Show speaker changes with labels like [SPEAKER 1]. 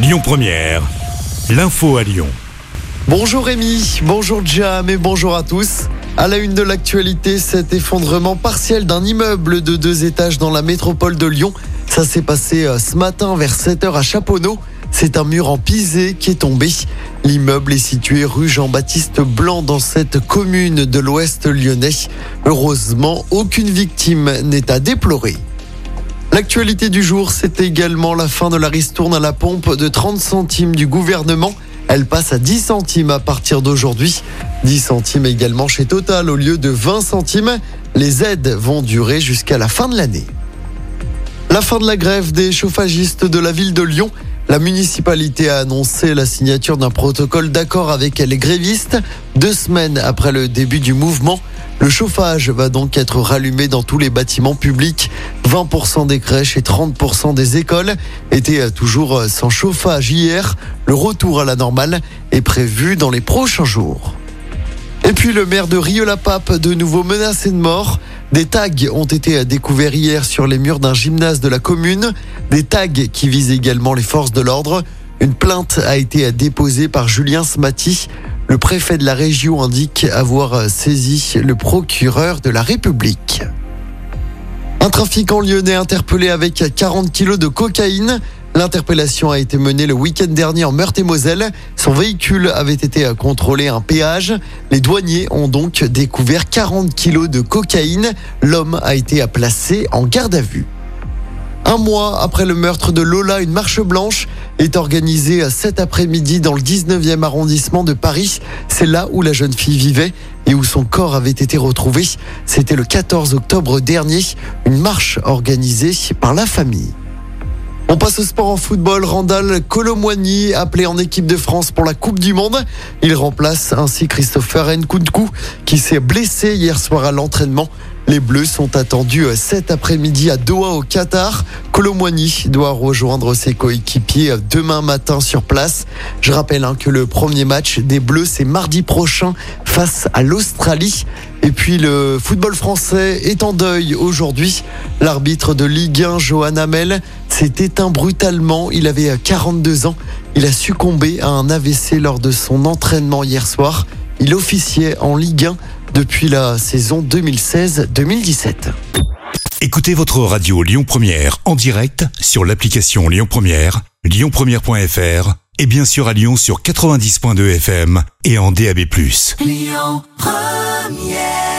[SPEAKER 1] Lyon Première, l'info à Lyon.
[SPEAKER 2] Bonjour Rémi, bonjour Jam et bonjour à tous. À la une de l'actualité, cet effondrement partiel d'un immeuble de deux étages dans la métropole de Lyon. Ça s'est passé euh, ce matin vers 7h à Chaponneau. C'est un mur en pisé qui est tombé. L'immeuble est situé rue Jean-Baptiste Blanc dans cette commune de l'ouest lyonnais. Heureusement, aucune victime n'est à déplorer. L'actualité du jour, c'est également la fin de la ristourne à la pompe de 30 centimes du gouvernement. Elle passe à 10 centimes à partir d'aujourd'hui. 10 centimes également chez Total au lieu de 20 centimes. Les aides vont durer jusqu'à la fin de l'année. La fin de la grève des chauffagistes de la ville de Lyon. La municipalité a annoncé la signature d'un protocole d'accord avec les grévistes deux semaines après le début du mouvement. Le chauffage va donc être rallumé dans tous les bâtiments publics. 20% des crèches et 30% des écoles étaient toujours sans chauffage hier. Le retour à la normale est prévu dans les prochains jours. Et puis le maire de Rieux-la-Pape, de nouveau menacé de mort. Des tags ont été découverts hier sur les murs d'un gymnase de la commune. Des tags qui visent également les forces de l'ordre. Une plainte a été déposée par Julien Smati. Le préfet de la région indique avoir saisi le procureur de la République. Un trafiquant lyonnais interpellé avec 40 kilos de cocaïne. L'interpellation a été menée le week-end dernier en Meurthe-et-Moselle. Son véhicule avait été contrôlé à un péage. Les douaniers ont donc découvert 40 kilos de cocaïne. L'homme a été placé en garde à vue. Un mois après le meurtre de Lola, une marche blanche est organisée cet après-midi dans le 19e arrondissement de Paris. C'est là où la jeune fille vivait et où son corps avait été retrouvé. C'était le 14 octobre dernier, une marche organisée par la famille. On passe au sport en football. Randall Colomwani, appelé en équipe de France pour la Coupe du Monde. Il remplace ainsi Christopher Nkunku, qui s'est blessé hier soir à l'entraînement. Les Bleus sont attendus cet après-midi à Doha au Qatar. Colomwani doit rejoindre ses coéquipiers demain matin sur place. Je rappelle hein, que le premier match des Bleus, c'est mardi prochain face à l'Australie. Et puis le football français est en deuil aujourd'hui. L'arbitre de Ligue 1, Johan Hamel, s'est éteint brutalement. Il avait 42 ans. Il a succombé à un AVC lors de son entraînement hier soir. Il officiait en Ligue 1 depuis la saison 2016-2017.
[SPEAKER 1] Écoutez votre radio Lyon Première en direct sur l'application Lyon Première, lyonpremière.fr et bien sûr à Lyon sur 90.2 FM et en DAB+. Lyon Première